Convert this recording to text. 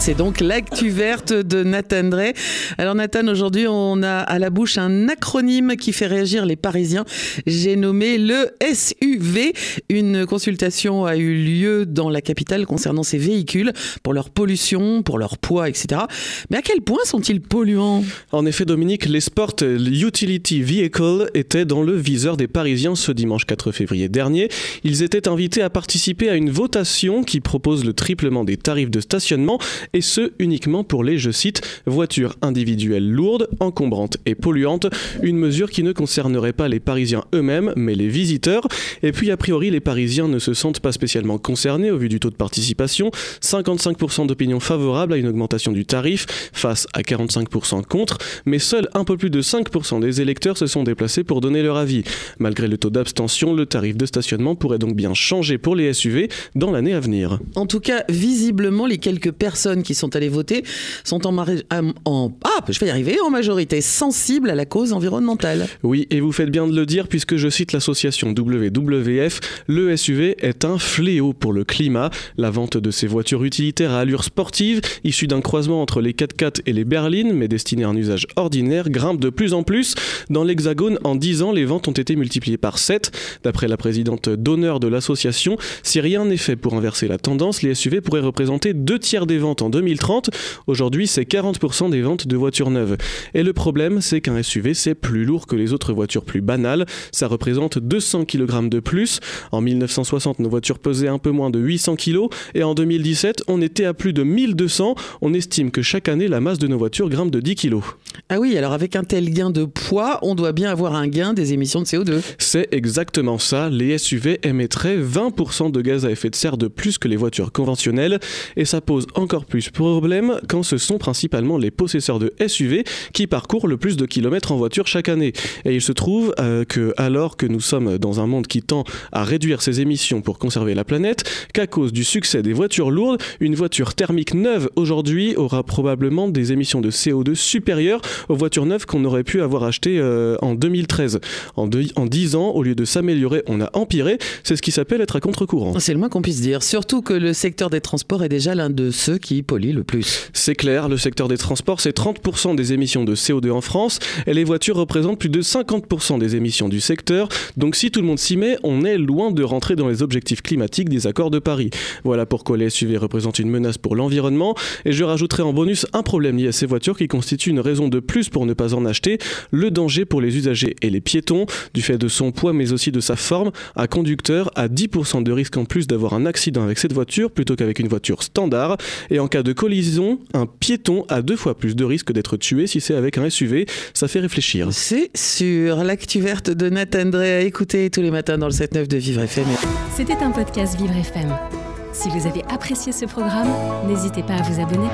C'est donc l'actu verte de Nathan Drey. Alors Nathan, aujourd'hui, on a à la bouche un acronyme qui fait réagir les Parisiens. J'ai nommé le SUV. Une consultation a eu lieu dans la capitale concernant ces véhicules pour leur pollution, pour leur poids, etc. Mais à quel point sont-ils polluants? En effet, Dominique, les Sport Utility Vehicles étaient dans le viseur des Parisiens ce dimanche 4 février dernier. Ils étaient invités à participer à une votation qui propose le triplement des tarifs de stationnement et ce uniquement pour les, je cite, voitures individuelles lourdes, encombrantes et polluantes, une mesure qui ne concernerait pas les Parisiens eux-mêmes, mais les visiteurs. Et puis, a priori, les Parisiens ne se sentent pas spécialement concernés au vu du taux de participation, 55% d'opinion favorable à une augmentation du tarif, face à 45% contre, mais seuls un peu plus de 5% des électeurs se sont déplacés pour donner leur avis. Malgré le taux d'abstention, le tarif de stationnement pourrait donc bien changer pour les SUV dans l'année à venir. En tout cas, visiblement, les quelques personnes qui sont allés voter sont en, en ah, je vais y arriver, en majorité sensibles à la cause environnementale. Oui, et vous faites bien de le dire puisque je cite l'association WWF, le SUV est un fléau pour le climat. La vente de ces voitures utilitaires à allure sportive, issues d'un croisement entre les 4x4 et les berlines, mais destinées à un usage ordinaire, grimpe de plus en plus. Dans l'Hexagone, en 10 ans, les ventes ont été multipliées par 7. D'après la présidente d'honneur de l'association, si rien n'est fait pour inverser la tendance, les SUV pourraient représenter deux tiers des ventes en 2030. Aujourd'hui, c'est 40% des ventes de voitures neuves. Et le problème, c'est qu'un SUV, c'est plus lourd que les autres voitures plus banales. Ça représente 200 kg de plus. En 1960, nos voitures pesaient un peu moins de 800 kg. Et en 2017, on était à plus de 1200. On estime que chaque année, la masse de nos voitures grimpe de 10 kg. Ah oui, alors avec un tel gain de poids, on doit bien avoir un gain des émissions de CO2. C'est exactement ça. Les SUV émettraient 20% de gaz à effet de serre de plus que les voitures conventionnelles. Et ça pose encore plus problème quand ce sont principalement les possesseurs de SUV qui parcourent le plus de kilomètres en voiture chaque année. Et il se trouve euh, que alors que nous sommes dans un monde qui tend à réduire ses émissions pour conserver la planète, qu'à cause du succès des voitures lourdes, une voiture thermique neuve aujourd'hui aura probablement des émissions de CO2 supérieures aux voitures neuves qu'on aurait pu avoir achetées euh, en 2013. En, en 10 ans, au lieu de s'améliorer, on a empiré. C'est ce qui s'appelle être à contre-courant. C'est le moins qu'on puisse dire. Surtout que le secteur des transports est déjà l'un de ceux qui pollue le plus. C'est clair, le secteur des transports, c'est 30% des émissions de CO2 en France et les voitures représentent plus de 50% des émissions du secteur. Donc si tout le monde s'y met, on est loin de rentrer dans les objectifs climatiques des accords de Paris. Voilà pourquoi les SUV représentent une menace pour l'environnement et je rajouterai en bonus un problème lié à ces voitures qui constitue une raison de plus pour ne pas en acheter, le danger pour les usagers et les piétons du fait de son poids mais aussi de sa forme. Un conducteur a 10% de risque en plus d'avoir un accident avec cette voiture plutôt qu'avec une voiture standard et en cas de collision, un piéton a deux fois plus de risque d'être tué si c'est avec un SUV. Ça fait réfléchir. C'est sur l'actu verte de Nathan Drey à écouter tous les matins dans le 7-9 de Vivre FM. C'était un podcast Vivre FM. Si vous avez apprécié ce programme, n'hésitez pas à vous abonner.